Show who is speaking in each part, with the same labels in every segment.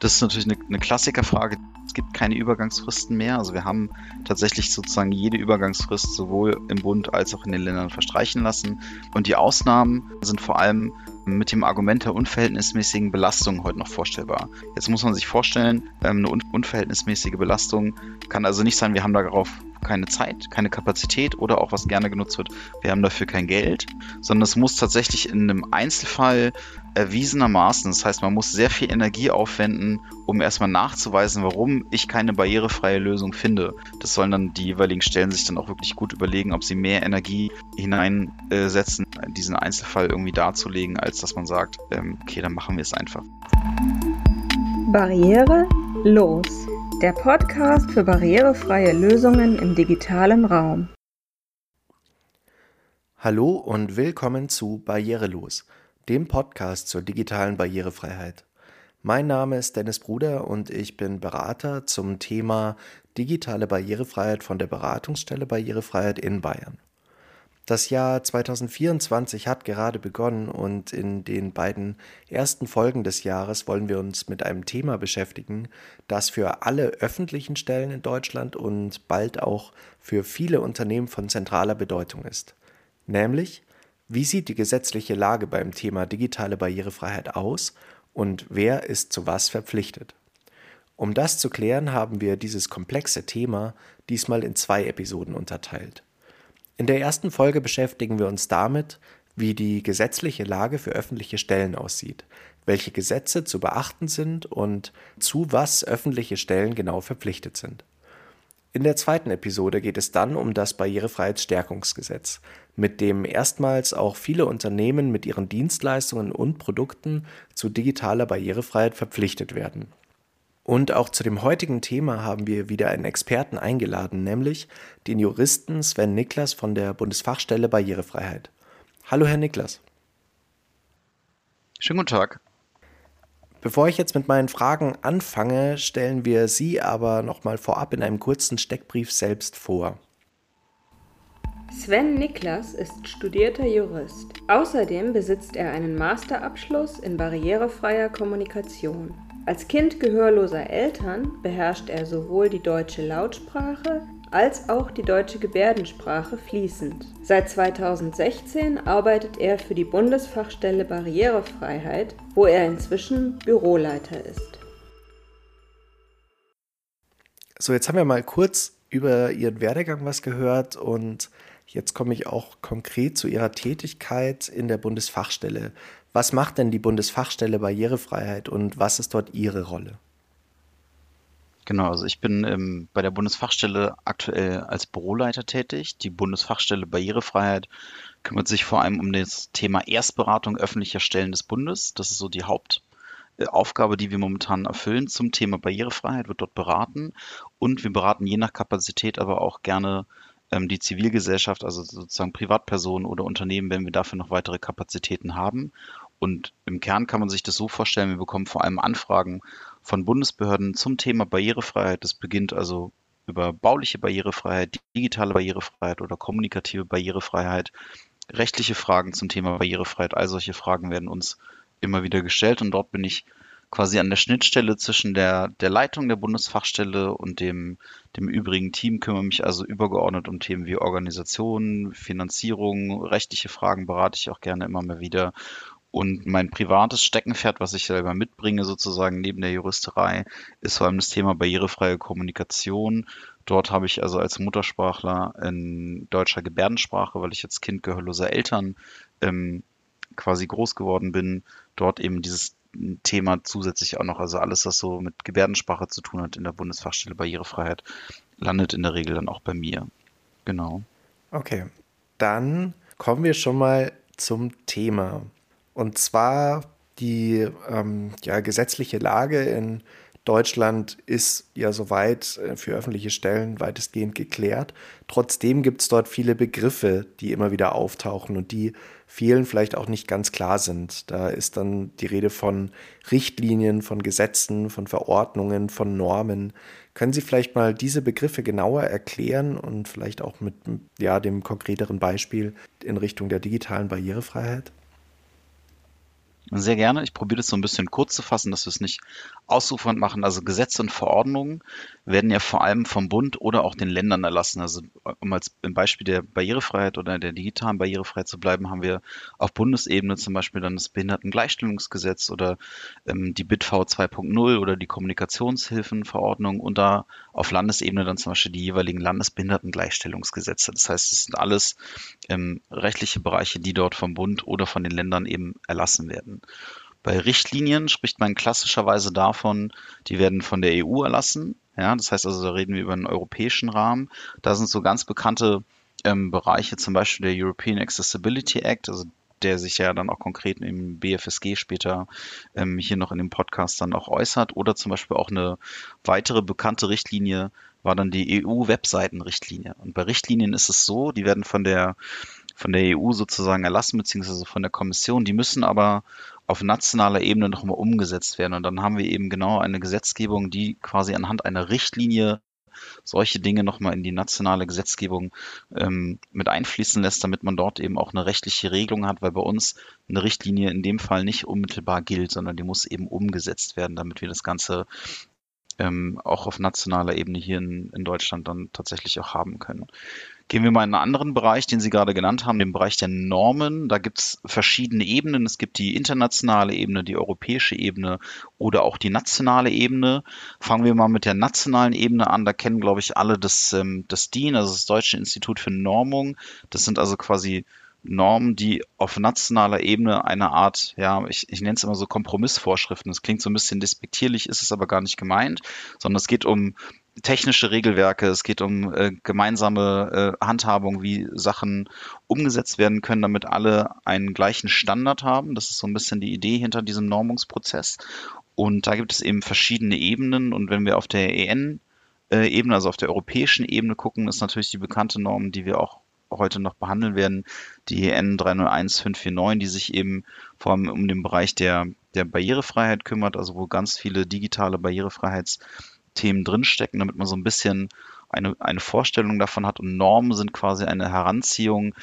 Speaker 1: Das ist natürlich eine, eine Klassikerfrage. Es gibt keine Übergangsfristen mehr. Also wir haben tatsächlich sozusagen jede Übergangsfrist sowohl im Bund als auch in den Ländern verstreichen lassen. Und die Ausnahmen sind vor allem mit dem Argument der unverhältnismäßigen Belastung heute noch vorstellbar. Jetzt muss man sich vorstellen, ähm, eine unverhältnismäßige Belastung kann also nicht sein, wir haben darauf keine Zeit, keine Kapazität oder auch was gerne genutzt wird, wir haben dafür kein Geld, sondern es muss tatsächlich in einem Einzelfall erwiesenermaßen, das heißt, man muss sehr viel Energie aufwenden, um erstmal nachzuweisen, warum ich keine barrierefreie Lösung finde. Das sollen dann die jeweiligen Stellen sich dann auch wirklich gut überlegen, ob sie mehr Energie hineinsetzen, diesen Einzelfall irgendwie darzulegen, als dass man sagt, ähm, okay, dann machen wir es einfach.
Speaker 2: Barriere los. Der Podcast für barrierefreie Lösungen im digitalen Raum.
Speaker 3: Hallo und willkommen zu Barrierelos, dem Podcast zur digitalen Barrierefreiheit. Mein Name ist Dennis Bruder und ich bin Berater zum Thema digitale Barrierefreiheit von der Beratungsstelle Barrierefreiheit in Bayern. Das Jahr 2024 hat gerade begonnen und in den beiden ersten Folgen des Jahres wollen wir uns mit einem Thema beschäftigen, das für alle öffentlichen Stellen in Deutschland und bald auch für viele Unternehmen von zentraler Bedeutung ist. Nämlich, wie sieht die gesetzliche Lage beim Thema digitale Barrierefreiheit aus und wer ist zu was verpflichtet? Um das zu klären, haben wir dieses komplexe Thema diesmal in zwei Episoden unterteilt. In der ersten Folge beschäftigen wir uns damit, wie die gesetzliche Lage für öffentliche Stellen aussieht, welche Gesetze zu beachten sind und zu was öffentliche Stellen genau verpflichtet sind. In der zweiten Episode geht es dann um das Barrierefreiheitsstärkungsgesetz, mit dem erstmals auch viele Unternehmen mit ihren Dienstleistungen und Produkten zu digitaler Barrierefreiheit verpflichtet werden. Und auch zu dem heutigen Thema haben wir wieder einen Experten eingeladen, nämlich den Juristen Sven Niklas von der Bundesfachstelle Barrierefreiheit. Hallo, Herr Niklas.
Speaker 1: Schönen guten Tag.
Speaker 3: Bevor ich jetzt mit meinen Fragen anfange, stellen wir Sie aber nochmal vorab in einem kurzen Steckbrief selbst vor.
Speaker 2: Sven Niklas ist studierter Jurist. Außerdem besitzt er einen Masterabschluss in barrierefreier Kommunikation. Als Kind gehörloser Eltern beherrscht er sowohl die deutsche Lautsprache als auch die deutsche Gebärdensprache fließend. Seit 2016 arbeitet er für die Bundesfachstelle Barrierefreiheit, wo er inzwischen Büroleiter ist.
Speaker 3: So, jetzt haben wir mal kurz über Ihren Werdegang was gehört und jetzt komme ich auch konkret zu Ihrer Tätigkeit in der Bundesfachstelle. Was macht denn die Bundesfachstelle Barrierefreiheit und was ist dort Ihre Rolle?
Speaker 1: Genau, also ich bin ähm, bei der Bundesfachstelle aktuell als Büroleiter tätig. Die Bundesfachstelle Barrierefreiheit kümmert sich vor allem um das Thema Erstberatung öffentlicher Stellen des Bundes. Das ist so die Hauptaufgabe, die wir momentan erfüllen zum Thema Barrierefreiheit, wird dort beraten. Und wir beraten je nach Kapazität aber auch gerne die Zivilgesellschaft, also sozusagen Privatpersonen oder Unternehmen, wenn wir dafür noch weitere Kapazitäten haben. Und im Kern kann man sich das so vorstellen, wir bekommen vor allem Anfragen von Bundesbehörden zum Thema Barrierefreiheit. Das beginnt also über bauliche Barrierefreiheit, digitale Barrierefreiheit oder kommunikative Barrierefreiheit, rechtliche Fragen zum Thema Barrierefreiheit. All solche Fragen werden uns immer wieder gestellt und dort bin ich quasi an der Schnittstelle zwischen der, der Leitung der Bundesfachstelle und dem, dem übrigen Team, kümmere mich also übergeordnet um Themen wie Organisation, Finanzierung, rechtliche Fragen berate ich auch gerne immer mal wieder. Und mein privates Steckenpferd, was ich selber mitbringe, sozusagen neben der Juristerei, ist vor allem das Thema barrierefreie Kommunikation. Dort habe ich also als Muttersprachler in deutscher Gebärdensprache, weil ich jetzt Kind gehörloser Eltern ähm, quasi groß geworden bin, dort eben dieses Thema zusätzlich auch noch. Also alles, was so mit Gebärdensprache zu tun hat in der Bundesfachstelle Barrierefreiheit, landet in der Regel dann auch bei mir. Genau.
Speaker 3: Okay, dann kommen wir schon mal zum Thema. Und zwar die ähm, ja, gesetzliche Lage in Deutschland ist ja soweit äh, für öffentliche Stellen weitestgehend geklärt. Trotzdem gibt es dort viele Begriffe, die immer wieder auftauchen und die vielen vielleicht auch nicht ganz klar sind. Da ist dann die Rede von Richtlinien, von Gesetzen, von Verordnungen, von Normen. Können Sie vielleicht mal diese Begriffe genauer erklären und vielleicht auch mit ja, dem konkreteren Beispiel in Richtung der digitalen Barrierefreiheit?
Speaker 1: Sehr gerne. Ich probiere das so ein bisschen kurz zu fassen, dass wir es nicht ausufernd machen. Also Gesetze und Verordnungen werden ja vor allem vom Bund oder auch den Ländern erlassen. Also um als Beispiel der Barrierefreiheit oder der digitalen Barrierefreiheit zu bleiben, haben wir auf Bundesebene zum Beispiel dann das Behindertengleichstellungsgesetz oder ähm, die BitV 2.0 oder die Kommunikationshilfenverordnung und da auf Landesebene dann zum Beispiel die jeweiligen Landesbehindertengleichstellungsgesetze. Das heißt, es sind alles ähm, rechtliche Bereiche, die dort vom Bund oder von den Ländern eben erlassen werden. Bei Richtlinien spricht man klassischerweise davon, die werden von der EU erlassen. Ja, das heißt also, da reden wir über einen europäischen Rahmen. Da sind so ganz bekannte ähm, Bereiche, zum Beispiel der European Accessibility Act, also der sich ja dann auch konkret im BFSG später ähm, hier noch in dem Podcast dann auch äußert. Oder zum Beispiel auch eine weitere bekannte Richtlinie war dann die EU-Webseitenrichtlinie. Und bei Richtlinien ist es so, die werden von der von der EU sozusagen erlassen, beziehungsweise von der Kommission. Die müssen aber auf nationaler Ebene nochmal umgesetzt werden. Und dann haben wir eben genau eine Gesetzgebung, die quasi anhand einer Richtlinie solche Dinge nochmal in die nationale Gesetzgebung ähm, mit einfließen lässt, damit man dort eben auch eine rechtliche Regelung hat, weil bei uns eine Richtlinie in dem Fall nicht unmittelbar gilt, sondern die muss eben umgesetzt werden, damit wir das Ganze ähm, auch auf nationaler Ebene hier in, in Deutschland dann tatsächlich auch haben können. Gehen wir mal in einen anderen Bereich, den Sie gerade genannt haben, den Bereich der Normen. Da gibt es verschiedene Ebenen. Es gibt die internationale Ebene, die europäische Ebene oder auch die nationale Ebene. Fangen wir mal mit der nationalen Ebene an. Da kennen, glaube ich, alle das, ähm, das DIN, also das Deutsche Institut für Normung. Das sind also quasi Normen, die auf nationaler Ebene eine Art, ja, ich, ich nenne es immer so Kompromissvorschriften. Das klingt so ein bisschen despektierlich, ist es aber gar nicht gemeint, sondern es geht um technische Regelwerke, es geht um äh, gemeinsame äh, Handhabung, wie Sachen umgesetzt werden können, damit alle einen gleichen Standard haben. Das ist so ein bisschen die Idee hinter diesem Normungsprozess. Und da gibt es eben verschiedene Ebenen. Und wenn wir auf der EN-Ebene, also auf der europäischen Ebene gucken, ist natürlich die bekannte Norm, die wir auch heute noch behandeln werden, die EN 301549, die sich eben vor allem um den Bereich der, der Barrierefreiheit kümmert, also wo ganz viele digitale Barrierefreiheits- Themen drinstecken, damit man so ein bisschen eine, eine Vorstellung davon hat. Und Normen sind quasi eine Heranziehung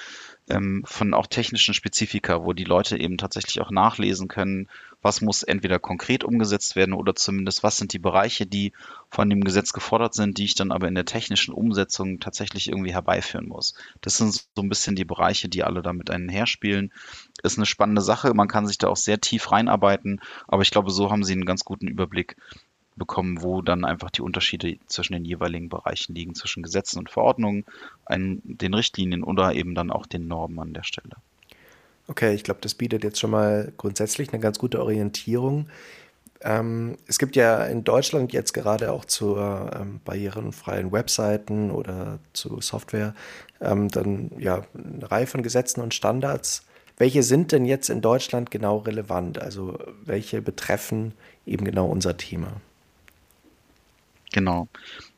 Speaker 1: ähm, von auch technischen Spezifika, wo die Leute eben tatsächlich auch nachlesen können, was muss entweder konkret umgesetzt werden oder zumindest was sind die Bereiche, die von dem Gesetz gefordert sind, die ich dann aber in der technischen Umsetzung tatsächlich irgendwie herbeiführen muss. Das sind so ein bisschen die Bereiche, die alle damit einherspielen. Ist eine spannende Sache. Man kann sich da auch sehr tief reinarbeiten, aber ich glaube, so haben Sie einen ganz guten Überblick, bekommen, wo dann einfach die Unterschiede zwischen den jeweiligen Bereichen liegen, zwischen Gesetzen und Verordnungen, ein, den Richtlinien oder eben dann auch den Normen an der Stelle.
Speaker 3: Okay, ich glaube, das bietet jetzt schon mal grundsätzlich eine ganz gute Orientierung. Ähm, es gibt ja in Deutschland jetzt gerade auch zu ähm, barrierenfreien Webseiten oder zu Software ähm, dann ja eine Reihe von Gesetzen und Standards. Welche sind denn jetzt in Deutschland genau relevant? Also welche betreffen eben genau unser Thema?
Speaker 1: Genau.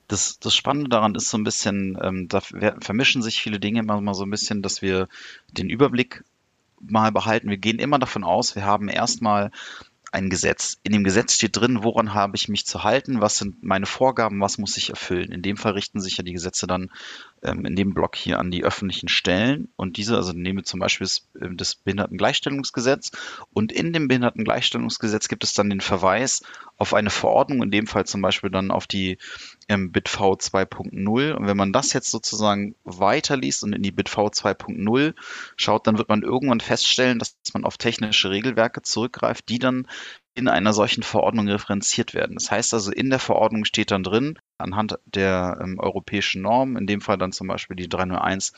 Speaker 1: Das, das Spannende daran ist so ein bisschen, ähm, da vermischen sich viele Dinge immer mal so ein bisschen, dass wir den Überblick mal behalten. Wir gehen immer davon aus, wir haben erstmal ein Gesetz. In dem Gesetz steht drin, woran habe ich mich zu halten, was sind meine Vorgaben, was muss ich erfüllen. In dem Fall richten sich ja die Gesetze dann ähm, in dem Block hier an die öffentlichen Stellen und diese, also nehmen wir zum Beispiel das, äh, das Behindertengleichstellungsgesetz und in dem Behindertengleichstellungsgesetz gibt es dann den Verweis auf eine Verordnung, in dem Fall zum Beispiel dann auf die ähm, BitV 2.0 und wenn man das jetzt sozusagen weiterliest und in die BitV 2.0 schaut, dann wird man irgendwann feststellen, dass man auf technische Regelwerke zurückgreift, die dann in einer solchen Verordnung referenziert werden. Das heißt also, in der Verordnung steht dann drin, anhand der ähm, europäischen Normen, in dem Fall dann zum Beispiel die 301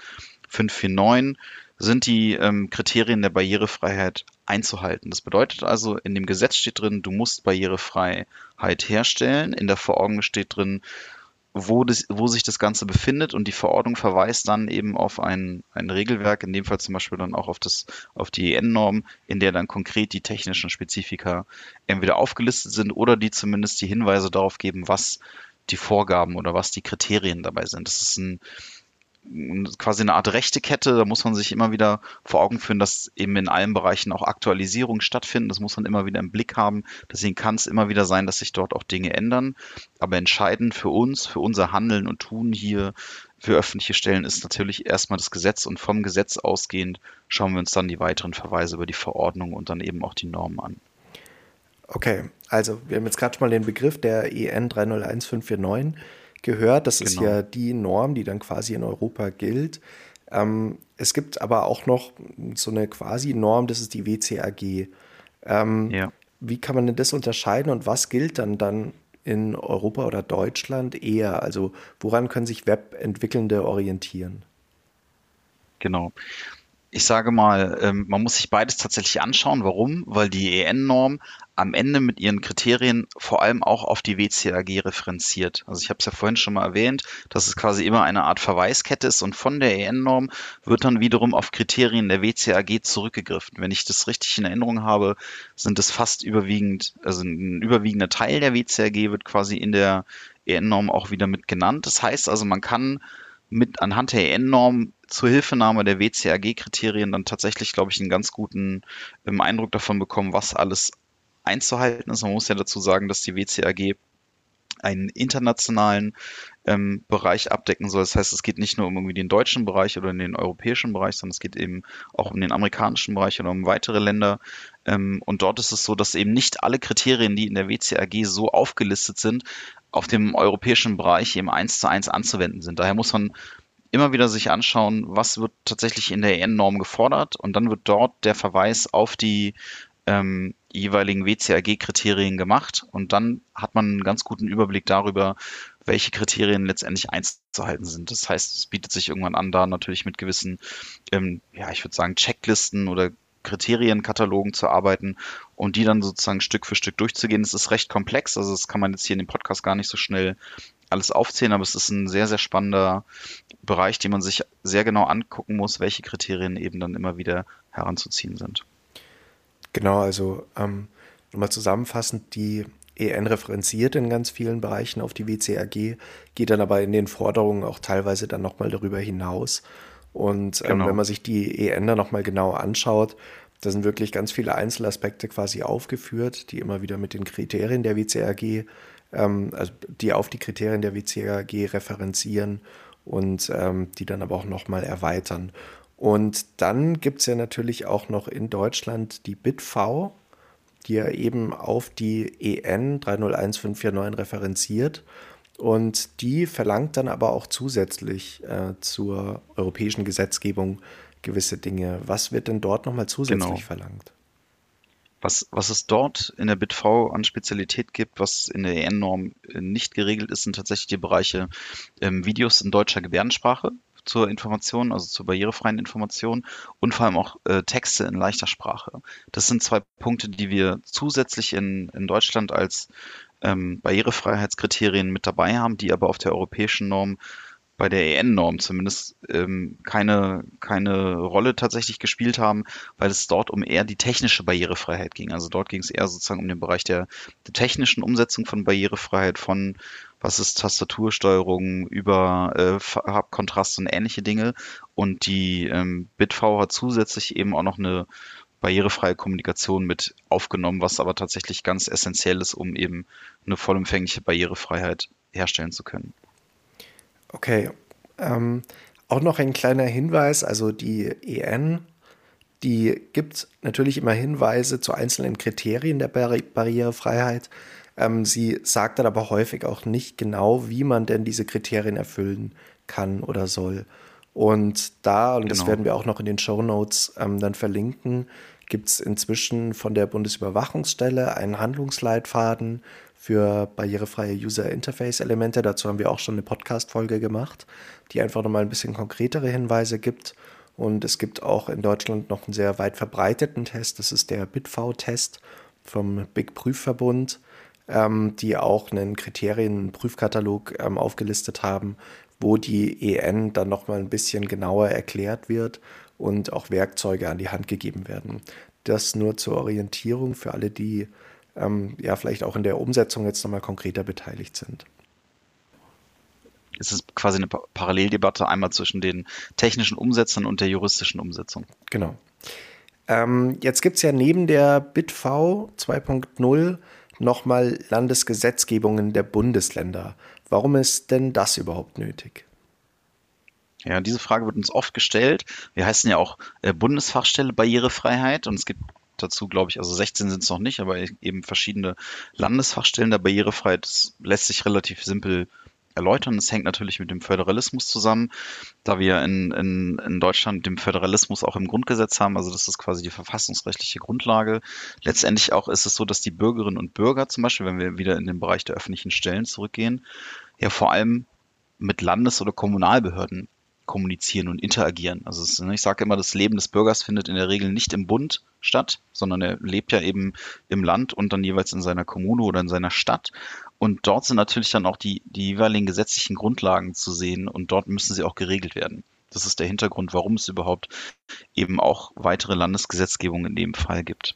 Speaker 1: 549, sind die ähm, Kriterien der Barrierefreiheit einzuhalten. Das bedeutet also, in dem Gesetz steht drin, du musst Barrierefreiheit herstellen. In der Verordnung steht drin, wo, das, wo sich das Ganze befindet und die Verordnung verweist dann eben auf ein, ein Regelwerk, in dem Fall zum Beispiel dann auch auf, das, auf die EN-Norm, in der dann konkret die technischen Spezifika entweder aufgelistet sind oder die zumindest die Hinweise darauf geben, was die Vorgaben oder was die Kriterien dabei sind. Das ist ein quasi eine Art rechte Kette. Da muss man sich immer wieder vor Augen führen, dass eben in allen Bereichen auch Aktualisierungen stattfinden. Das muss man immer wieder im Blick haben. Deswegen kann es immer wieder sein, dass sich dort auch Dinge ändern. Aber entscheidend für uns, für unser Handeln und Tun hier für öffentliche Stellen ist natürlich erstmal das Gesetz und vom Gesetz ausgehend schauen wir uns dann die weiteren Verweise über die Verordnung und dann eben auch die Normen an.
Speaker 3: Okay, also wir haben jetzt gerade schon mal den Begriff der EN 301549 gehört. Das genau. ist ja die Norm, die dann quasi in Europa gilt. Ähm, es gibt aber auch noch so eine quasi Norm, das ist die WCAG. Ähm, ja. Wie kann man denn das unterscheiden und was gilt dann dann in Europa oder Deutschland eher? Also woran können sich Webentwickelnde orientieren?
Speaker 1: Genau. Ich sage mal, ähm, man muss sich beides tatsächlich anschauen. Warum? Weil die EN-Norm am Ende mit ihren Kriterien vor allem auch auf die WCAG referenziert. Also ich habe es ja vorhin schon mal erwähnt, dass es quasi immer eine Art Verweiskette ist und von der EN-Norm wird dann wiederum auf Kriterien der WCAG zurückgegriffen. Wenn ich das richtig in Erinnerung habe, sind es fast überwiegend, also ein überwiegender Teil der WCAG wird quasi in der EN-Norm auch wieder mit genannt. Das heißt also, man kann mit anhand der EN-Norm zur Hilfenahme der WCAG-Kriterien dann tatsächlich, glaube ich, einen ganz guten ähm, Eindruck davon bekommen, was alles einzuhalten ist. Man muss ja dazu sagen, dass die WCAG einen internationalen ähm, Bereich abdecken soll. Das heißt, es geht nicht nur um irgendwie den deutschen Bereich oder den europäischen Bereich, sondern es geht eben auch um den amerikanischen Bereich oder um weitere Länder. Ähm, und dort ist es so, dass eben nicht alle Kriterien, die in der WCAG so aufgelistet sind, auf dem europäischen Bereich eben eins zu eins anzuwenden sind. Daher muss man immer wieder sich anschauen, was wird tatsächlich in der EN-Norm gefordert und dann wird dort der Verweis auf die ähm, jeweiligen WCAG-Kriterien gemacht und dann hat man einen ganz guten Überblick darüber, welche Kriterien letztendlich einzuhalten sind. Das heißt, es bietet sich irgendwann an, da natürlich mit gewissen, ähm, ja, ich würde sagen, Checklisten oder Kriterienkatalogen zu arbeiten und die dann sozusagen Stück für Stück durchzugehen. Es ist recht komplex, also das kann man jetzt hier in dem Podcast gar nicht so schnell alles aufzählen, aber es ist ein sehr, sehr spannender Bereich, den man sich sehr genau angucken muss, welche Kriterien eben dann immer wieder heranzuziehen sind.
Speaker 3: Genau, also ähm, nochmal zusammenfassend, die EN referenziert in ganz vielen Bereichen auf die WCAG, geht dann aber in den Forderungen auch teilweise dann nochmal darüber hinaus. Und ähm, genau. wenn man sich die EN dann nochmal genau anschaut, da sind wirklich ganz viele Einzelaspekte quasi aufgeführt, die immer wieder mit den Kriterien der WCAG, ähm, also die auf die Kriterien der WCAG referenzieren und ähm, die dann aber auch nochmal erweitern. Und dann gibt es ja natürlich auch noch in Deutschland die BitV, die ja eben auf die EN 301549 referenziert. Und die verlangt dann aber auch zusätzlich äh, zur europäischen Gesetzgebung gewisse Dinge. Was wird denn dort nochmal zusätzlich genau. verlangt?
Speaker 1: Was, was es dort in der BitV an Spezialität gibt, was in der EN-Norm nicht geregelt ist, sind tatsächlich die Bereiche ähm, Videos in deutscher Gebärdensprache zur Information, also zur barrierefreien Information und vor allem auch äh, Texte in leichter Sprache. Das sind zwei Punkte, die wir zusätzlich in, in Deutschland als ähm, Barrierefreiheitskriterien mit dabei haben, die aber auf der europäischen Norm bei der EN-Norm zumindest ähm, keine, keine Rolle tatsächlich gespielt haben, weil es dort um eher die technische Barrierefreiheit ging. Also dort ging es eher sozusagen um den Bereich der, der technischen Umsetzung von Barrierefreiheit, von was ist Tastatursteuerung über äh, Farbkontrast und ähnliche Dinge. Und die ähm, BitV hat zusätzlich eben auch noch eine barrierefreie Kommunikation mit aufgenommen, was aber tatsächlich ganz essentiell ist, um eben eine vollumfängliche Barrierefreiheit herstellen zu können.
Speaker 3: Okay. Ähm, auch noch ein kleiner Hinweis, also die EN, die gibt natürlich immer Hinweise zu einzelnen Kriterien der Barri Barrierefreiheit. Ähm, sie sagt dann aber häufig auch nicht genau, wie man denn diese Kriterien erfüllen kann oder soll. Und da, und genau. das werden wir auch noch in den Show Notes ähm, dann verlinken, gibt es inzwischen von der Bundesüberwachungsstelle einen Handlungsleitfaden für barrierefreie User Interface Elemente. Dazu haben wir auch schon eine Podcast-Folge gemacht, die einfach nochmal ein bisschen konkretere Hinweise gibt. Und es gibt auch in Deutschland noch einen sehr weit verbreiteten Test. Das ist der BitV-Test vom Big Prüfverbund ähm, die auch einen Kriterien, einen Prüfkatalog ähm, aufgelistet haben, wo die EN dann nochmal ein bisschen genauer erklärt wird und auch Werkzeuge an die Hand gegeben werden. Das nur zur Orientierung für alle, die ähm, ja vielleicht auch in der Umsetzung jetzt nochmal konkreter beteiligt sind.
Speaker 1: es ist quasi eine Paralleldebatte einmal zwischen den technischen Umsetzern und der juristischen Umsetzung.
Speaker 3: Genau. Ähm, jetzt gibt es ja neben der BitV 2.0 nochmal Landesgesetzgebungen der Bundesländer. Warum ist denn das überhaupt nötig?
Speaker 1: Ja, diese Frage wird uns oft gestellt. Wir heißen ja auch äh, Bundesfachstelle Barrierefreiheit und es gibt dazu, glaube ich, also 16 sind es noch nicht, aber eben verschiedene Landesfachstellen der Barrierefreiheit. Das lässt sich relativ simpel erläutern. Es hängt natürlich mit dem Föderalismus zusammen, da wir in, in, in Deutschland den Föderalismus auch im Grundgesetz haben. Also das ist quasi die verfassungsrechtliche Grundlage. Letztendlich auch ist es so, dass die Bürgerinnen und Bürger zum Beispiel, wenn wir wieder in den Bereich der öffentlichen Stellen zurückgehen, ja vor allem mit Landes- oder Kommunalbehörden kommunizieren und interagieren. Also es, ich sage immer, das Leben des Bürgers findet in der Regel nicht im Bund statt, sondern er lebt ja eben im Land und dann jeweils in seiner Kommune oder in seiner Stadt. Und dort sind natürlich dann auch die, die jeweiligen gesetzlichen Grundlagen zu sehen und dort müssen sie auch geregelt werden. Das ist der Hintergrund, warum es überhaupt eben auch weitere Landesgesetzgebung in dem Fall gibt.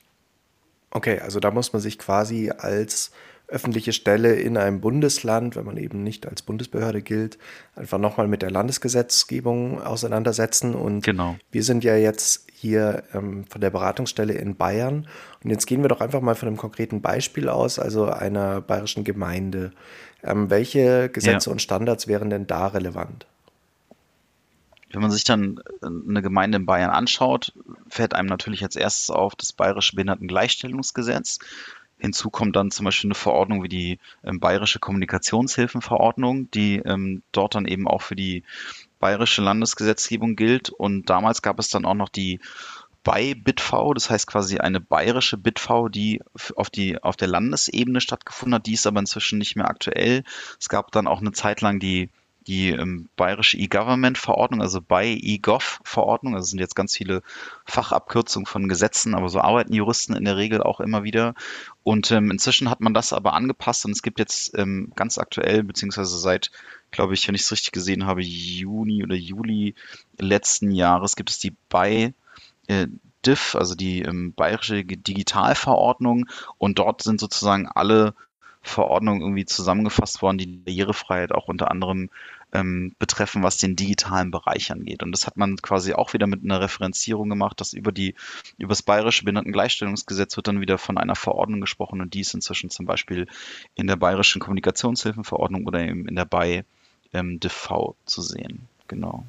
Speaker 3: Okay, also da muss man sich quasi als öffentliche Stelle in einem Bundesland, wenn man eben nicht als Bundesbehörde gilt, einfach nochmal mit der Landesgesetzgebung auseinandersetzen. Und genau. wir sind ja jetzt hier ähm, von der Beratungsstelle in Bayern. Und jetzt gehen wir doch einfach mal von einem konkreten Beispiel aus, also einer bayerischen Gemeinde. Ähm, welche Gesetze ja. und Standards wären denn da relevant?
Speaker 1: Wenn man sich dann äh, eine Gemeinde in Bayern anschaut, fällt einem natürlich als erstes auf das Bayerische Behindertengleichstellungsgesetz. Hinzu kommt dann zum Beispiel eine Verordnung wie die ähm, Bayerische Kommunikationshilfenverordnung, die ähm, dort dann eben auch für die bayerische Landesgesetzgebung gilt. Und damals gab es dann auch noch die bei-BitV, das heißt quasi eine bayerische BitV, die auf, die auf der Landesebene stattgefunden hat. Die ist aber inzwischen nicht mehr aktuell. Es gab dann auch eine Zeit lang die die ähm, bayerische E-Government-Verordnung, also bei E-Gov-Verordnung. Also sind jetzt ganz viele Fachabkürzungen von Gesetzen, aber so arbeiten Juristen in der Regel auch immer wieder. Und ähm, inzwischen hat man das aber angepasst und es gibt jetzt ähm, ganz aktuell, beziehungsweise seit, glaube ich, wenn ich es richtig gesehen habe, Juni oder Juli letzten Jahres gibt es die bei äh, DIF, also die ähm, bayerische Digitalverordnung und dort sind sozusagen alle Verordnungen irgendwie zusammengefasst worden, die Barrierefreiheit auch unter anderem ähm, betreffen, was den digitalen Bereich angeht. Und das hat man quasi auch wieder mit einer Referenzierung gemacht, dass über die über das bayerische Behindertengleichstellungsgesetz wird dann wieder von einer Verordnung gesprochen und die ist inzwischen zum Beispiel in der bayerischen Kommunikationshilfenverordnung oder eben in der BI ähm, DV zu sehen. Genau.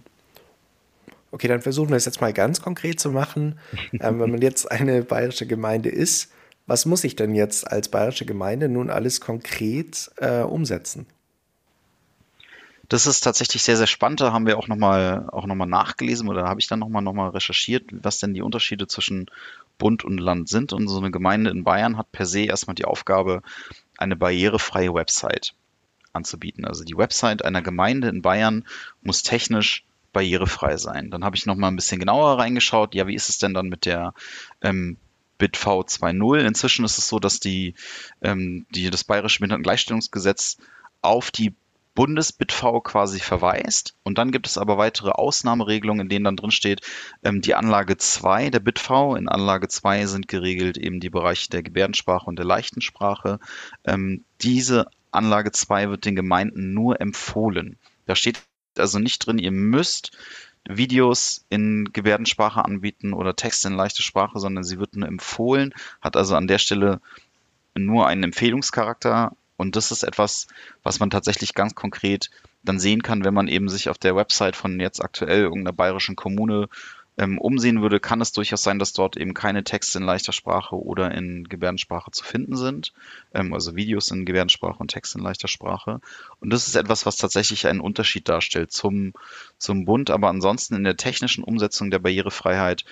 Speaker 3: Okay, dann versuchen wir es jetzt mal ganz konkret zu machen. ähm, wenn man jetzt eine bayerische Gemeinde ist, was muss ich denn jetzt als bayerische Gemeinde nun alles konkret äh, umsetzen?
Speaker 1: Das ist tatsächlich sehr, sehr spannend. Da haben wir auch nochmal noch nachgelesen oder habe ich dann nochmal noch mal recherchiert, was denn die Unterschiede zwischen Bund und Land sind. Und so eine Gemeinde in Bayern hat per se erstmal die Aufgabe, eine barrierefreie Website anzubieten. Also die Website einer Gemeinde in Bayern muss technisch barrierefrei sein. Dann habe ich nochmal ein bisschen genauer reingeschaut. Ja, wie ist es denn dann mit der ähm, BitV 2.0? Inzwischen ist es so, dass die, ähm, die das Bayerische Behindertengleichstellungsgesetz auf die Bundes-BitV quasi verweist. Und dann gibt es aber weitere Ausnahmeregelungen, in denen dann drin steht, ähm, die Anlage 2 der BitV. In Anlage 2 sind geregelt eben die Bereiche der Gebärdensprache und der leichten Sprache. Ähm, diese Anlage 2 wird den Gemeinden nur empfohlen. Da steht also nicht drin, ihr müsst Videos in Gebärdensprache anbieten oder Texte in leichte Sprache, sondern sie wird nur empfohlen, hat also an der Stelle nur einen Empfehlungscharakter. Und das ist etwas, was man tatsächlich ganz konkret dann sehen kann, wenn man eben sich auf der Website von jetzt aktuell irgendeiner bayerischen Kommune ähm, umsehen würde, kann es durchaus sein, dass dort eben keine Texte in leichter Sprache oder in Gebärdensprache zu finden sind. Ähm, also Videos in Gebärdensprache und Texte in leichter Sprache. Und das ist etwas, was tatsächlich einen Unterschied darstellt zum, zum Bund. Aber ansonsten in der technischen Umsetzung der Barrierefreiheit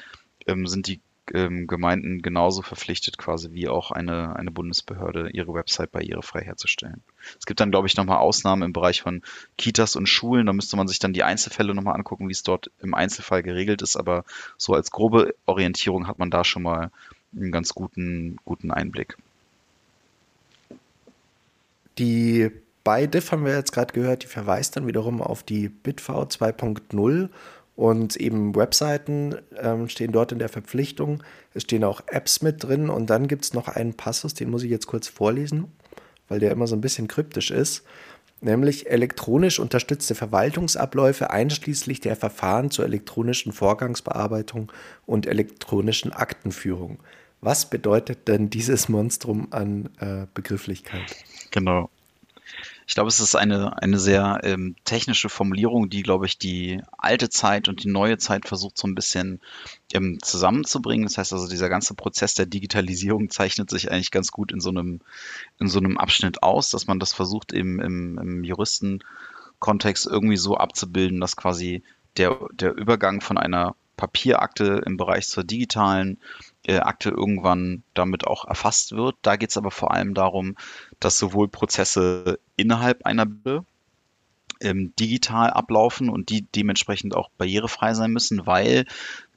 Speaker 1: ähm, sind die ähm, Gemeinden genauso verpflichtet, quasi wie auch eine, eine Bundesbehörde, ihre Website barrierefrei herzustellen. Es gibt dann, glaube ich, nochmal Ausnahmen im Bereich von Kitas und Schulen. Da müsste man sich dann die Einzelfälle nochmal angucken, wie es dort im Einzelfall geregelt ist. Aber so als grobe Orientierung hat man da schon mal einen ganz guten, guten Einblick.
Speaker 3: Die bei Diff haben wir jetzt gerade gehört, die verweist dann wiederum auf die BitV 2.0 und eben Webseiten ähm, stehen dort in der Verpflichtung. Es stehen auch Apps mit drin. Und dann gibt es noch einen Passus, den muss ich jetzt kurz vorlesen, weil der immer so ein bisschen kryptisch ist. nämlich elektronisch unterstützte Verwaltungsabläufe einschließlich der Verfahren zur elektronischen Vorgangsbearbeitung und elektronischen Aktenführung. Was bedeutet denn dieses Monstrum an äh, Begrifflichkeit?
Speaker 1: Genau. Ich glaube, es ist eine, eine sehr ähm, technische Formulierung, die, glaube ich, die alte Zeit und die neue Zeit versucht so ein bisschen ähm, zusammenzubringen. Das heißt also, dieser ganze Prozess der Digitalisierung zeichnet sich eigentlich ganz gut in so einem, in so einem Abschnitt aus, dass man das versucht, im, im, im Juristenkontext irgendwie so abzubilden, dass quasi der, der Übergang von einer Papierakte im Bereich zur digitalen äh, Akte irgendwann damit auch erfasst wird. Da geht es aber vor allem darum, dass sowohl Prozesse innerhalb einer Bibel ähm, digital ablaufen und die dementsprechend auch barrierefrei sein müssen, weil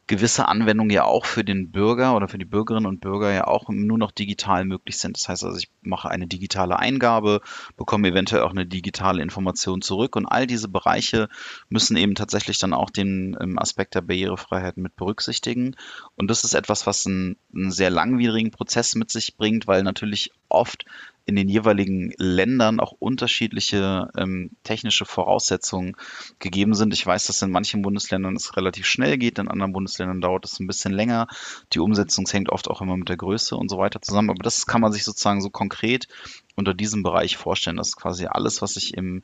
Speaker 1: gewisse Anwendungen ja auch für den Bürger oder für die Bürgerinnen und Bürger ja auch nur noch digital möglich sind. Das heißt also, ich mache eine digitale Eingabe, bekomme eventuell auch eine digitale Information zurück und all diese Bereiche müssen eben tatsächlich dann auch den ähm, Aspekt der Barrierefreiheit mit berücksichtigen. Und das ist etwas, was einen, einen sehr langwierigen Prozess mit sich bringt, weil natürlich oft in den jeweiligen Ländern auch unterschiedliche ähm, technische Voraussetzungen gegeben sind. Ich weiß, dass in manchen Bundesländern es relativ schnell geht, in anderen Bundesländern dauert es ein bisschen länger. Die Umsetzung hängt oft auch immer mit der Größe und so weiter zusammen. Aber das kann man sich sozusagen so konkret unter diesem Bereich vorstellen. Das ist quasi alles, was sich im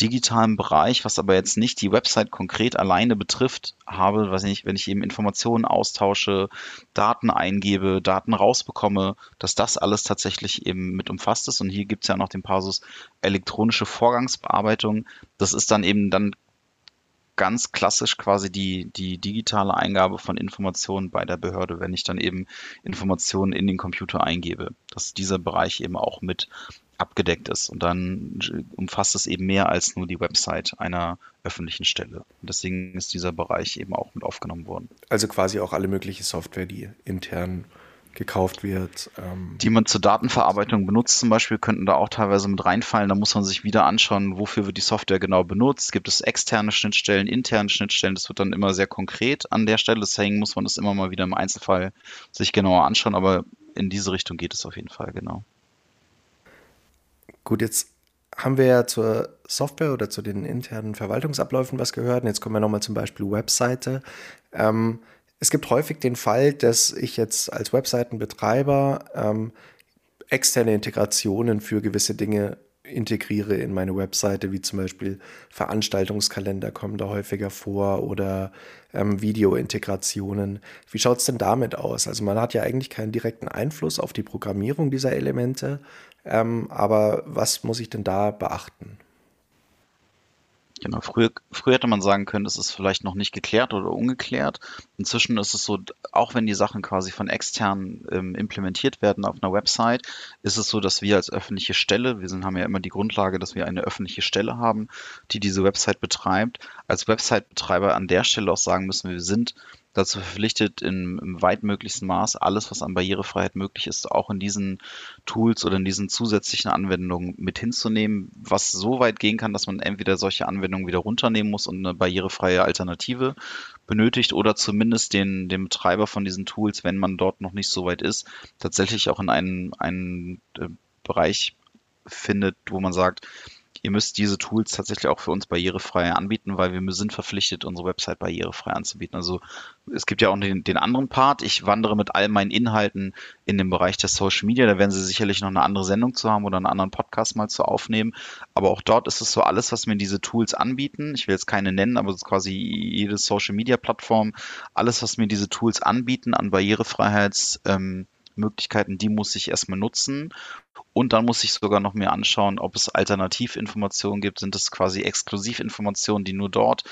Speaker 1: digitalen Bereich, was aber jetzt nicht die Website konkret alleine betrifft, habe, weiß ich wenn ich eben Informationen austausche, Daten eingebe, Daten rausbekomme, dass das alles tatsächlich eben mit umfasst ist. Und hier gibt es ja noch den Passus elektronische Vorgangsbearbeitung. Das ist dann eben dann ganz klassisch quasi die, die digitale Eingabe von Informationen bei der Behörde, wenn ich dann eben Informationen in den Computer eingebe, dass dieser Bereich eben auch mit abgedeckt ist. Und dann umfasst es eben mehr als nur die Website einer öffentlichen Stelle. Und deswegen ist dieser Bereich eben auch mit aufgenommen worden.
Speaker 3: Also quasi auch alle mögliche Software, die intern gekauft wird.
Speaker 1: Ähm die man zur Datenverarbeitung benutzt zum Beispiel, könnten da auch teilweise mit reinfallen. Da muss man sich wieder anschauen, wofür wird die Software genau benutzt. Gibt es externe Schnittstellen, interne Schnittstellen? Das wird dann immer sehr konkret an der Stelle. Deswegen muss man das immer mal wieder im Einzelfall sich genauer anschauen. Aber in diese Richtung geht es auf jeden Fall, genau.
Speaker 3: Gut, jetzt haben wir ja zur Software oder zu den internen Verwaltungsabläufen was gehört. Und jetzt kommen wir nochmal zum Beispiel Webseite. Ähm, es gibt häufig den Fall, dass ich jetzt als Webseitenbetreiber ähm, externe Integrationen für gewisse Dinge integriere in meine Webseite, wie zum Beispiel Veranstaltungskalender kommen da häufiger vor oder ähm, Videointegrationen. Wie schaut es denn damit aus? Also man hat ja eigentlich keinen direkten Einfluss auf die Programmierung dieser Elemente, ähm, aber was muss ich denn da beachten?
Speaker 1: Genau, früher, früher hätte man sagen können, das ist vielleicht noch nicht geklärt oder ungeklärt. Inzwischen ist es so, auch wenn die Sachen quasi von extern ähm, implementiert werden auf einer Website, ist es so, dass wir als öffentliche Stelle, wir sind, haben ja immer die Grundlage, dass wir eine öffentliche Stelle haben, die diese Website betreibt, als Website-Betreiber an der Stelle auch sagen müssen, wir sind dazu verpflichtet, im, im weitmöglichsten Maß alles, was an Barrierefreiheit möglich ist, auch in diesen Tools oder in diesen zusätzlichen Anwendungen mit hinzunehmen, was so weit gehen kann, dass man entweder solche Anwendungen wieder runternehmen muss und eine barrierefreie Alternative benötigt oder zumindest den, den Betreiber von diesen Tools, wenn man dort noch nicht so weit ist, tatsächlich auch in einen, einen äh, Bereich findet, wo man sagt, ihr müsst diese Tools tatsächlich auch für uns barrierefrei anbieten, weil wir sind verpflichtet, unsere Website barrierefrei anzubieten. Also es gibt ja auch den, den anderen Part. Ich wandere mit all meinen Inhalten in den Bereich der Social Media. Da werden Sie sicherlich noch eine andere Sendung zu haben oder einen anderen Podcast mal zu aufnehmen. Aber auch dort ist es so alles, was mir diese Tools anbieten. Ich will jetzt keine nennen, aber es ist quasi jede Social Media Plattform. Alles, was mir diese Tools anbieten an Barrierefreiheits, ähm, Möglichkeiten, die muss ich erstmal nutzen. Und dann muss ich sogar noch mehr anschauen, ob es Alternativinformationen gibt. Sind es quasi Exklusivinformationen, die nur dort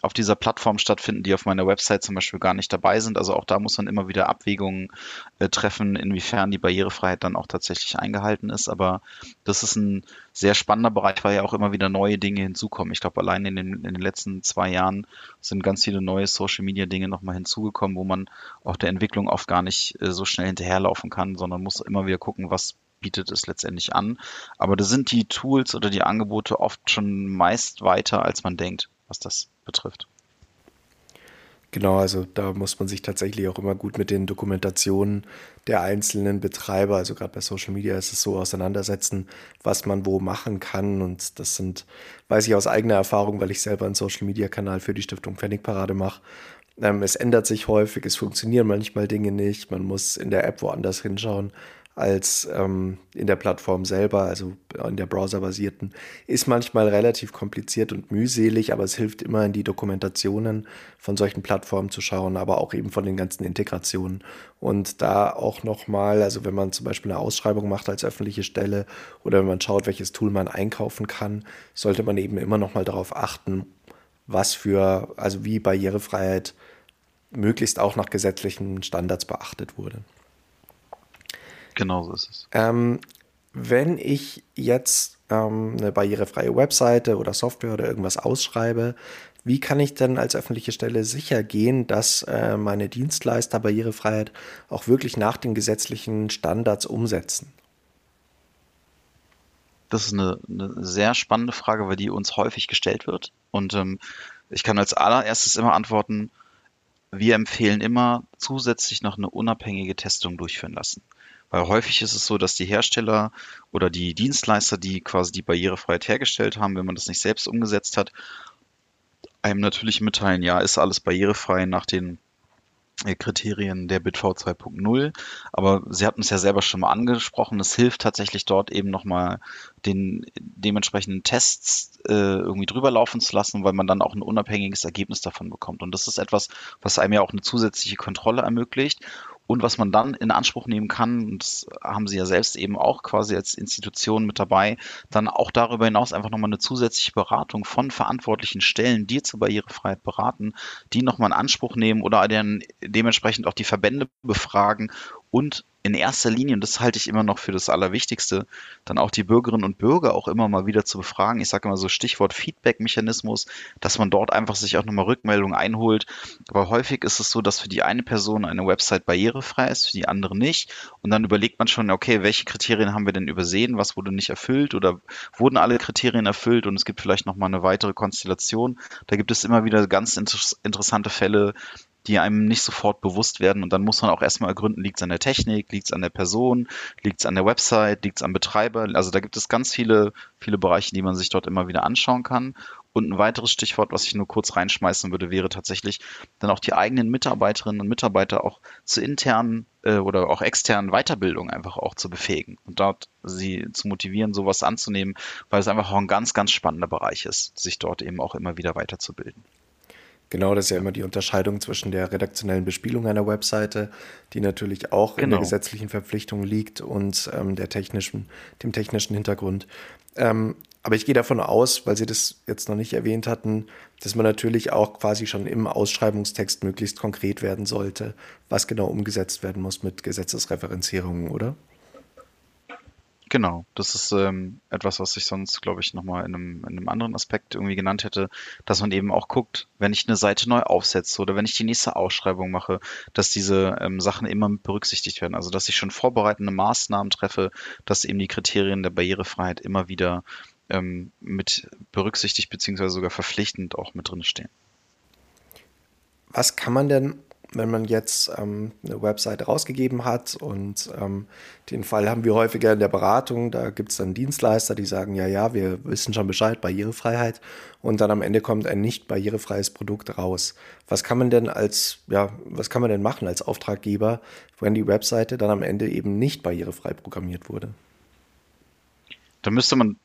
Speaker 1: auf dieser Plattform stattfinden, die auf meiner Website zum Beispiel gar nicht dabei sind. Also auch da muss man immer wieder Abwägungen äh, treffen, inwiefern die Barrierefreiheit dann auch tatsächlich eingehalten ist. Aber das ist ein sehr spannender Bereich, weil ja auch immer wieder neue Dinge hinzukommen. Ich glaube, allein in den, in den letzten zwei Jahren sind ganz viele neue Social-Media-Dinge nochmal hinzugekommen, wo man auch der Entwicklung oft gar nicht äh, so schnell hinterherlaufen kann, sondern muss immer wieder gucken, was bietet es letztendlich an. Aber da sind die Tools oder die Angebote oft schon meist weiter, als man denkt, was das betrifft.
Speaker 3: Genau, also da muss man sich tatsächlich auch immer gut mit den Dokumentationen der einzelnen Betreiber, also gerade bei Social Media ist es so auseinandersetzen, was man wo machen kann. Und das sind, weiß ich aus eigener Erfahrung, weil ich selber einen Social Media Kanal für die Stiftung Pfennigparade mache. Ähm, es ändert sich häufig, es funktionieren manchmal Dinge nicht, man muss in der App woanders hinschauen als ähm, in der Plattform selber, also in der browserbasierten, ist manchmal relativ kompliziert und mühselig, aber es hilft immer in die Dokumentationen von solchen Plattformen zu schauen, aber auch eben von den ganzen Integrationen. Und da auch nochmal, also wenn man zum Beispiel eine Ausschreibung macht als öffentliche Stelle oder wenn man schaut, welches Tool man einkaufen kann, sollte man eben immer nochmal darauf achten, was für, also wie Barrierefreiheit möglichst auch nach gesetzlichen Standards beachtet wurde.
Speaker 1: Genau so ist es.
Speaker 3: Ähm, wenn ich jetzt ähm, eine barrierefreie Webseite oder Software oder irgendwas ausschreibe, wie kann ich denn als öffentliche Stelle sicher gehen, dass äh, meine Dienstleister Barrierefreiheit auch wirklich nach den gesetzlichen Standards umsetzen?
Speaker 1: Das ist eine, eine sehr spannende Frage, weil die uns häufig gestellt wird. Und ähm, ich kann als allererstes immer antworten, wir empfehlen immer zusätzlich noch eine unabhängige Testung durchführen lassen. Weil häufig ist es so, dass die Hersteller oder die Dienstleister, die quasi die Barrierefreiheit hergestellt haben, wenn man das nicht selbst umgesetzt hat, einem natürlich mitteilen, ja, ist alles barrierefrei nach den äh, Kriterien der BitV 2.0. Aber Sie hatten es ja selber schon mal angesprochen, es hilft tatsächlich dort eben nochmal den dementsprechenden Tests äh, irgendwie drüber laufen zu lassen, weil man dann auch ein unabhängiges Ergebnis davon bekommt. Und das ist etwas, was einem ja auch eine zusätzliche Kontrolle ermöglicht und was man dann in Anspruch nehmen kann, und das haben Sie ja selbst eben auch quasi als Institution mit dabei, dann auch darüber hinaus einfach nochmal eine zusätzliche Beratung von verantwortlichen Stellen, die zur Barrierefreiheit beraten, die nochmal in Anspruch nehmen oder dann dementsprechend auch die Verbände befragen und in erster Linie, und das halte ich immer noch für das Allerwichtigste, dann auch die Bürgerinnen und Bürger auch immer mal wieder zu befragen. Ich sage immer so Stichwort Feedback-Mechanismus, dass man dort einfach sich auch nochmal Rückmeldungen einholt. Aber häufig ist es so, dass für die eine Person eine Website barrierefrei ist, für die andere nicht. Und dann überlegt man schon, okay, welche Kriterien haben wir denn übersehen? Was wurde nicht erfüllt? Oder wurden alle Kriterien erfüllt? Und es gibt vielleicht nochmal eine weitere Konstellation. Da gibt es immer wieder ganz inter interessante Fälle, die einem nicht sofort bewusst werden. Und dann muss man auch erstmal ergründen, liegt es an der Technik, liegt es an der Person, liegt es an der Website, liegt es am Betreiber. Also da gibt es ganz viele, viele Bereiche, die man sich dort immer wieder anschauen kann. Und ein weiteres Stichwort, was ich nur kurz reinschmeißen würde, wäre tatsächlich dann auch die eigenen Mitarbeiterinnen und Mitarbeiter auch zu internen äh, oder auch externen Weiterbildung einfach auch zu befähigen und dort sie zu motivieren, sowas anzunehmen, weil es einfach auch ein ganz, ganz spannender Bereich ist, sich dort eben auch immer wieder weiterzubilden.
Speaker 3: Genau, das ist ja immer die Unterscheidung zwischen der redaktionellen Bespielung einer Webseite, die natürlich auch genau. in der genau. gesetzlichen Verpflichtung liegt, und ähm, der technischen, dem technischen Hintergrund. Ähm, aber ich gehe davon aus, weil Sie das jetzt noch nicht erwähnt hatten, dass man natürlich auch quasi schon im Ausschreibungstext möglichst konkret werden sollte, was genau umgesetzt werden muss mit Gesetzesreferenzierungen, oder?
Speaker 1: Genau, das ist ähm, etwas, was ich sonst, glaube ich, nochmal in einem, in einem anderen Aspekt irgendwie genannt hätte, dass man eben auch guckt, wenn ich eine Seite neu aufsetze oder wenn ich die nächste Ausschreibung mache, dass diese ähm, Sachen immer berücksichtigt werden. Also dass ich schon vorbereitende Maßnahmen treffe, dass eben die Kriterien der Barrierefreiheit immer wieder ähm, mit berücksichtigt beziehungsweise sogar verpflichtend auch mit drin stehen.
Speaker 3: Was kann man denn wenn man jetzt ähm, eine Webseite rausgegeben hat und ähm, den Fall haben wir häufiger in der Beratung, da gibt es dann Dienstleister, die sagen, ja, ja, wir wissen schon Bescheid, Barrierefreiheit und dann am Ende kommt ein nicht barrierefreies Produkt raus. Was kann man denn als, ja, was kann man denn machen als Auftraggeber, wenn die Webseite dann am Ende eben nicht barrierefrei programmiert wurde?
Speaker 1: Da müsste man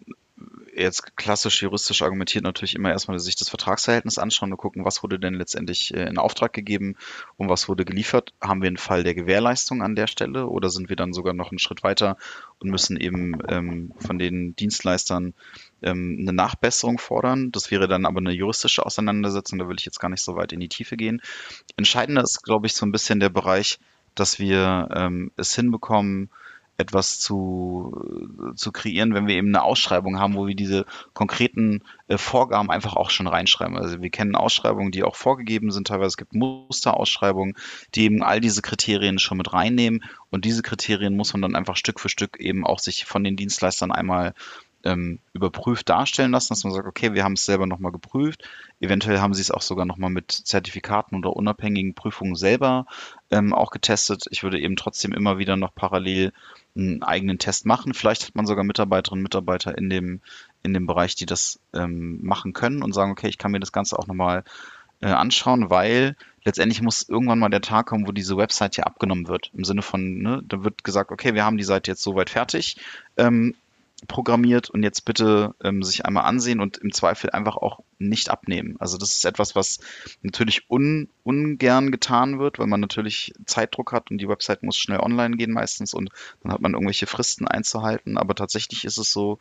Speaker 1: jetzt klassisch juristisch argumentiert natürlich immer erstmal sich das Vertragsverhältnis anschauen und gucken, was wurde denn letztendlich äh, in Auftrag gegeben und was wurde geliefert. Haben wir einen Fall der Gewährleistung an der Stelle oder sind wir dann sogar noch einen Schritt weiter und müssen eben ähm, von den Dienstleistern ähm, eine Nachbesserung fordern? Das wäre dann aber eine juristische Auseinandersetzung, da will ich jetzt gar nicht so weit in die Tiefe gehen. Entscheidender ist, glaube ich, so ein bisschen der Bereich, dass wir ähm, es hinbekommen, etwas zu, zu kreieren, wenn wir eben eine Ausschreibung haben, wo wir diese konkreten äh, Vorgaben einfach auch schon reinschreiben. Also wir kennen Ausschreibungen, die auch vorgegeben sind, teilweise es gibt Musterausschreibungen, die eben all diese Kriterien schon mit reinnehmen und diese Kriterien muss man dann einfach Stück für Stück eben auch sich von den Dienstleistern einmal ähm, überprüft darstellen lassen, dass man sagt, okay, wir haben es selber nochmal geprüft. Eventuell haben sie es auch sogar nochmal mit Zertifikaten oder unabhängigen Prüfungen selber ähm, auch getestet. Ich würde eben trotzdem immer wieder noch parallel einen eigenen Test machen. Vielleicht hat man sogar Mitarbeiterinnen und Mitarbeiter in dem, in dem Bereich, die das ähm, machen können und sagen, okay, ich kann mir das Ganze auch nochmal äh, anschauen, weil letztendlich muss irgendwann mal der Tag kommen, wo diese Website hier abgenommen wird. Im Sinne von, ne, da wird gesagt, okay, wir haben die Seite jetzt soweit fertig. Ähm, programmiert und jetzt bitte ähm, sich einmal ansehen und im Zweifel einfach auch nicht abnehmen. Also das ist etwas, was natürlich un, ungern getan wird, weil man natürlich Zeitdruck hat und die Website muss schnell online gehen meistens und dann hat man irgendwelche Fristen einzuhalten. Aber tatsächlich ist es so,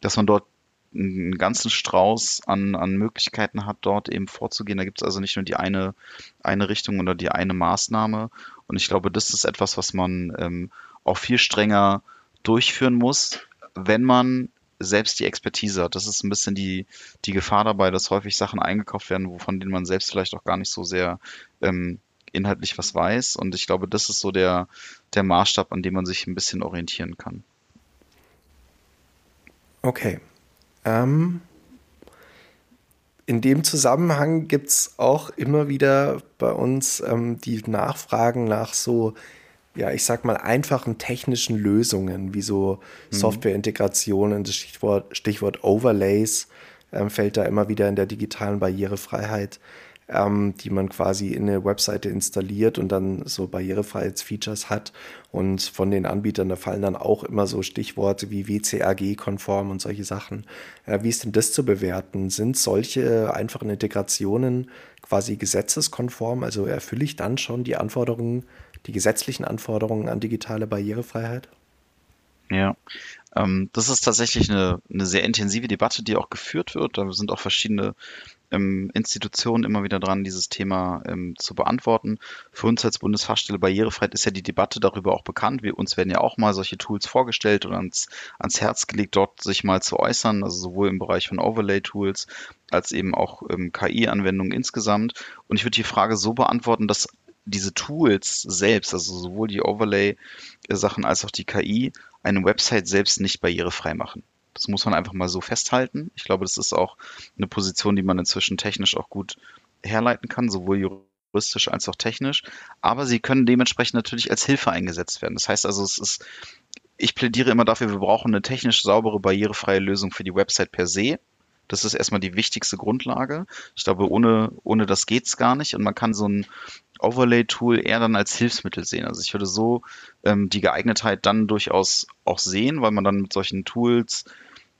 Speaker 1: dass man dort einen ganzen Strauß an, an Möglichkeiten hat, dort eben vorzugehen. Da gibt es also nicht nur die eine, eine Richtung oder die eine Maßnahme. Und ich glaube, das ist etwas, was man ähm, auch viel strenger durchführen muss, wenn man selbst die Expertise hat. Das ist ein bisschen die, die Gefahr dabei, dass häufig Sachen eingekauft werden, wovon denen man selbst vielleicht auch gar nicht so sehr ähm, inhaltlich was weiß. Und ich glaube, das ist so der, der Maßstab, an dem man sich ein bisschen orientieren kann.
Speaker 3: Okay. Ähm, in dem Zusammenhang gibt es auch immer wieder bei uns ähm, die Nachfragen nach so ja, ich sag mal, einfachen technischen Lösungen, wie so mhm. Softwareintegrationen, das Stichwort, Stichwort Overlays ähm, fällt da immer wieder in der digitalen Barrierefreiheit, ähm, die man quasi in eine Webseite installiert und dann so Barrierefreiheitsfeatures hat. Und von den Anbietern, da fallen dann auch immer so Stichworte wie WCAG-konform und solche Sachen. Äh, wie ist denn das zu bewerten? Sind solche einfachen Integrationen quasi gesetzeskonform? Also erfülle ich dann schon die Anforderungen die gesetzlichen Anforderungen an digitale Barrierefreiheit?
Speaker 1: Ja, ähm, das ist tatsächlich eine, eine sehr intensive Debatte, die auch geführt wird. Da sind auch verschiedene ähm, Institutionen immer wieder dran, dieses Thema ähm, zu beantworten. Für uns als Bundesfachstelle Barrierefreiheit ist ja die Debatte darüber auch bekannt. Wir, uns werden ja auch mal solche Tools vorgestellt und ans, ans Herz gelegt, dort sich mal zu äußern, also sowohl im Bereich von Overlay-Tools als eben auch ähm, KI-Anwendungen insgesamt. Und ich würde die Frage so beantworten, dass diese Tools selbst, also sowohl die Overlay-Sachen als auch die KI, eine Website selbst nicht barrierefrei machen. Das muss man einfach mal so festhalten. Ich glaube, das ist auch eine Position, die man inzwischen technisch auch gut herleiten kann, sowohl juristisch als auch technisch. Aber sie können dementsprechend natürlich als Hilfe eingesetzt werden. Das heißt also, es ist, ich plädiere immer dafür, wir brauchen eine technisch saubere, barrierefreie Lösung für die Website per se. Das ist erstmal die wichtigste Grundlage. Ich glaube, ohne, ohne das geht's gar nicht. Und man kann so ein Overlay-Tool eher dann als Hilfsmittel sehen. Also ich würde so ähm, die Geeignetheit dann durchaus auch sehen, weil man dann mit solchen Tools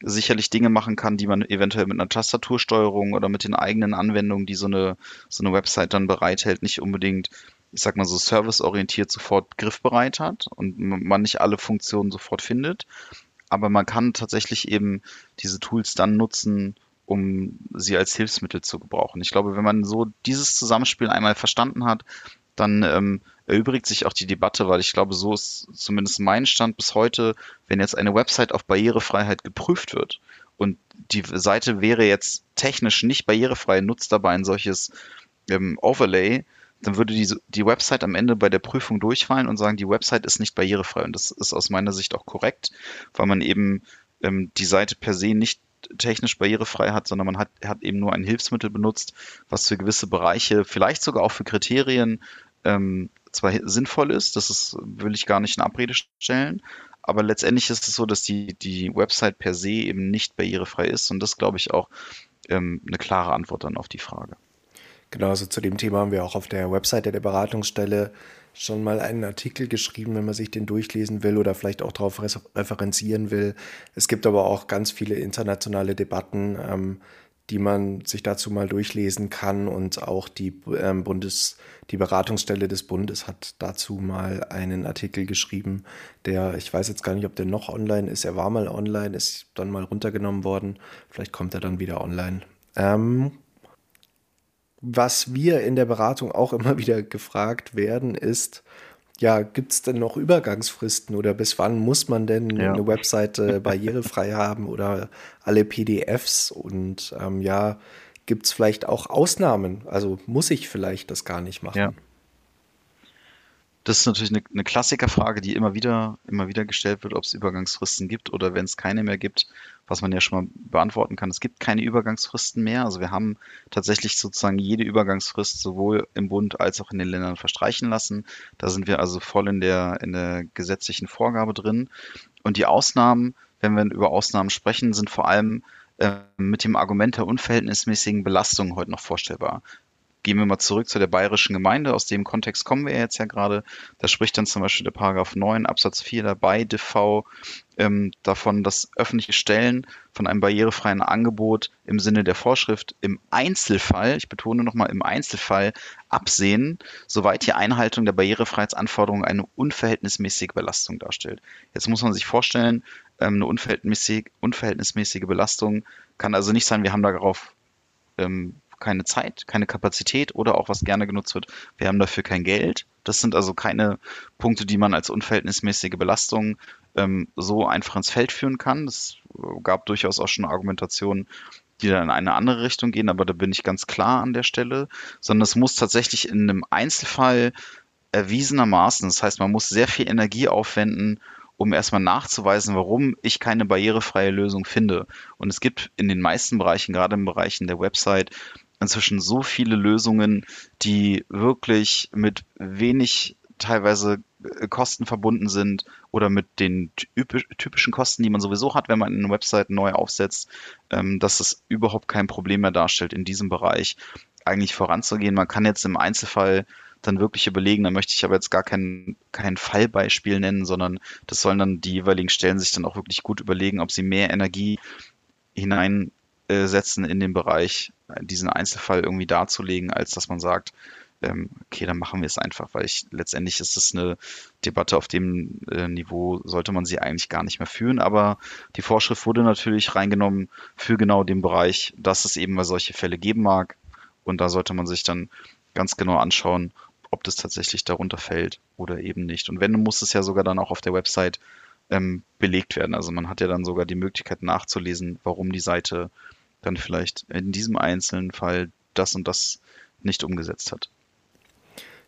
Speaker 1: sicherlich Dinge machen kann, die man eventuell mit einer Tastatursteuerung oder mit den eigenen Anwendungen, die so eine, so eine Website dann bereithält, nicht unbedingt, ich sag mal so serviceorientiert sofort griffbereit hat und man nicht alle Funktionen sofort findet aber man kann tatsächlich eben diese Tools dann nutzen, um sie als Hilfsmittel zu gebrauchen. Ich glaube, wenn man so dieses Zusammenspiel einmal verstanden hat, dann ähm, erübrigt sich auch die Debatte, weil ich glaube, so ist zumindest mein Stand bis heute, wenn jetzt eine Website auf Barrierefreiheit geprüft wird und die Seite wäre jetzt technisch nicht barrierefrei, nutzt dabei ein solches ähm, Overlay, dann würde die, die Website am Ende bei der Prüfung durchfallen und sagen, die Website ist nicht barrierefrei. Und das ist aus meiner Sicht auch korrekt, weil man eben ähm, die Seite per se nicht technisch barrierefrei hat, sondern man hat, hat eben nur ein Hilfsmittel benutzt, was für gewisse Bereiche, vielleicht sogar auch für Kriterien, ähm, zwar sinnvoll ist, das ist, will ich gar nicht in Abrede stellen, aber letztendlich ist es so, dass die, die Website per se eben nicht barrierefrei ist und das glaube ich auch ähm, eine klare Antwort dann auf die Frage.
Speaker 3: Genau, also zu dem Thema haben wir auch auf der Webseite der Beratungsstelle schon mal einen Artikel geschrieben, wenn man sich den durchlesen will oder vielleicht auch darauf referenzieren will. Es gibt aber auch ganz viele internationale Debatten, ähm, die man sich dazu mal durchlesen kann und auch die ähm, Bundes, die Beratungsstelle des Bundes hat dazu mal einen Artikel geschrieben, der, ich weiß jetzt gar nicht, ob der noch online ist, er war mal online, ist dann mal runtergenommen worden, vielleicht kommt er dann wieder online. Ähm, was wir in der Beratung auch immer wieder gefragt werden, ist, ja, gibt es denn noch Übergangsfristen oder bis wann muss man denn ja. eine Webseite barrierefrei haben oder alle PDFs und ähm, ja, gibt es vielleicht auch Ausnahmen? Also muss ich vielleicht das gar nicht machen?
Speaker 1: Ja. Das ist natürlich eine, eine Klassikerfrage, die immer wieder, immer wieder gestellt wird, ob es Übergangsfristen gibt oder wenn es keine mehr gibt, was man ja schon mal beantworten kann. Es gibt keine Übergangsfristen mehr. Also wir haben tatsächlich sozusagen jede Übergangsfrist sowohl im Bund als auch in den Ländern verstreichen lassen. Da sind wir also voll in der, in der gesetzlichen Vorgabe drin. Und die Ausnahmen, wenn wir über Ausnahmen sprechen, sind vor allem äh, mit dem Argument der unverhältnismäßigen Belastung heute noch vorstellbar gehen wir mal zurück zu der bayerischen Gemeinde. Aus dem Kontext kommen wir jetzt ja gerade. Da spricht dann zum Beispiel der Paragraph 9 Absatz 4 dabei, DV, ähm, davon, dass öffentliche Stellen von einem barrierefreien Angebot im Sinne der Vorschrift im Einzelfall, ich betone nochmal im Einzelfall, absehen, soweit die Einhaltung der Barrierefreiheitsanforderungen eine unverhältnismäßige Belastung darstellt. Jetzt muss man sich vorstellen, ähm, eine unverhältnismäßig, unverhältnismäßige Belastung kann also nicht sein, wir haben darauf ähm, keine Zeit, keine Kapazität oder auch was gerne genutzt wird, wir haben dafür kein Geld. Das sind also keine Punkte, die man als unverhältnismäßige Belastung ähm, so einfach ins Feld führen kann. Es gab durchaus auch schon Argumentationen, die dann in eine andere Richtung gehen, aber da bin ich ganz klar an der Stelle, sondern es muss tatsächlich in einem Einzelfall erwiesenermaßen, das heißt, man muss sehr viel Energie aufwenden, um erstmal nachzuweisen, warum ich keine barrierefreie Lösung finde. Und es gibt in den meisten Bereichen, gerade im Bereichen der Website, inzwischen so viele Lösungen, die wirklich mit wenig teilweise äh, Kosten verbunden sind oder mit den typischen Kosten, die man sowieso hat, wenn man eine Website neu aufsetzt, ähm, dass es überhaupt kein Problem mehr darstellt, in diesem Bereich eigentlich voranzugehen. Man kann jetzt im Einzelfall dann wirklich überlegen, da möchte ich aber jetzt gar kein, kein Fallbeispiel nennen, sondern das sollen dann die jeweiligen Stellen sich dann auch wirklich gut überlegen, ob sie mehr Energie hinein äh, setzen in den Bereich, äh, diesen Einzelfall irgendwie darzulegen, als dass man sagt, ähm, okay, dann machen wir es einfach, weil ich letztendlich ist es eine Debatte auf dem äh, Niveau, sollte man sie eigentlich gar nicht mehr führen. Aber die Vorschrift wurde natürlich reingenommen für genau den Bereich, dass es eben mal solche Fälle geben mag. Und da sollte man sich dann ganz genau anschauen, ob das tatsächlich darunter fällt oder eben nicht. Und wenn, muss es ja sogar dann auch auf der Website ähm, belegt werden. Also man hat ja dann sogar die Möglichkeit nachzulesen, warum die Seite dann vielleicht in diesem einzelnen Fall das und das nicht umgesetzt hat.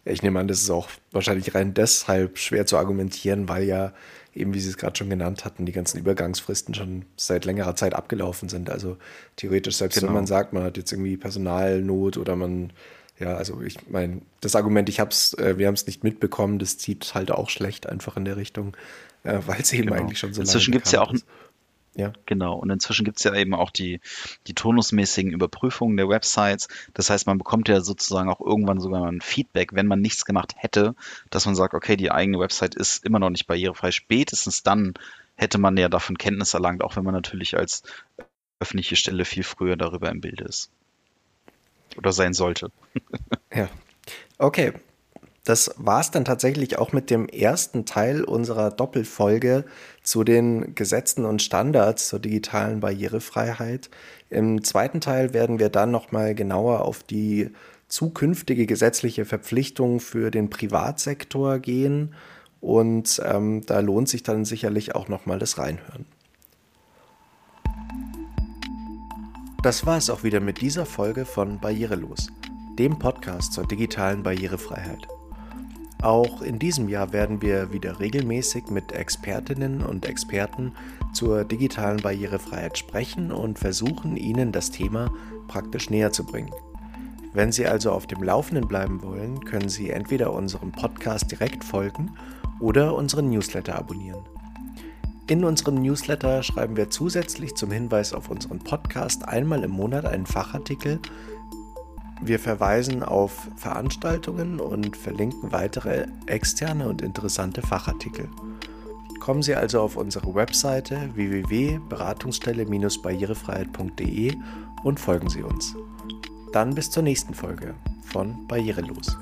Speaker 3: Ich nehme an, das ist auch wahrscheinlich rein deshalb schwer zu argumentieren, weil ja eben, wie Sie es gerade schon genannt hatten, die ganzen Übergangsfristen schon seit längerer Zeit abgelaufen sind. Also theoretisch, selbst genau. wenn man sagt, man hat jetzt irgendwie Personalnot oder man, ja, also ich meine, das Argument, ich hab's, äh, wir haben es nicht mitbekommen, das zieht halt auch schlecht einfach in der Richtung, äh, weil es eben genau. eigentlich schon so
Speaker 1: lange Inzwischen gibt es ja auch, ist. Ja. Genau. Und inzwischen gibt es ja eben auch die, die turnusmäßigen Überprüfungen der Websites. Das heißt, man bekommt ja sozusagen auch irgendwann sogar ein Feedback, wenn man nichts gemacht hätte, dass man sagt, okay, die eigene Website ist immer noch nicht barrierefrei. Spätestens dann hätte man ja davon Kenntnis erlangt, auch wenn man natürlich als öffentliche Stelle viel früher darüber im Bilde ist. Oder sein sollte.
Speaker 3: ja. Okay, das war es dann tatsächlich auch mit dem ersten Teil unserer Doppelfolge zu den Gesetzen und Standards zur digitalen Barrierefreiheit. Im zweiten Teil werden wir dann nochmal genauer auf die zukünftige gesetzliche Verpflichtung für den Privatsektor gehen und ähm, da lohnt sich dann sicherlich auch nochmal das Reinhören. Das war es auch wieder mit dieser Folge von Barrierelos, dem Podcast zur digitalen Barrierefreiheit. Auch in diesem Jahr werden wir wieder regelmäßig mit Expertinnen und Experten zur digitalen Barrierefreiheit sprechen und versuchen, Ihnen das Thema praktisch näher zu bringen. Wenn Sie also auf dem Laufenden bleiben wollen, können Sie entweder unserem Podcast direkt folgen oder unseren Newsletter abonnieren. In unserem Newsletter schreiben wir zusätzlich zum Hinweis auf unseren Podcast einmal im Monat einen Fachartikel, wir verweisen auf Veranstaltungen und verlinken weitere externe und interessante Fachartikel. Kommen Sie also auf unsere Webseite www.beratungsstelle-barrierefreiheit.de und folgen Sie uns. Dann bis zur nächsten Folge von Barrierelos.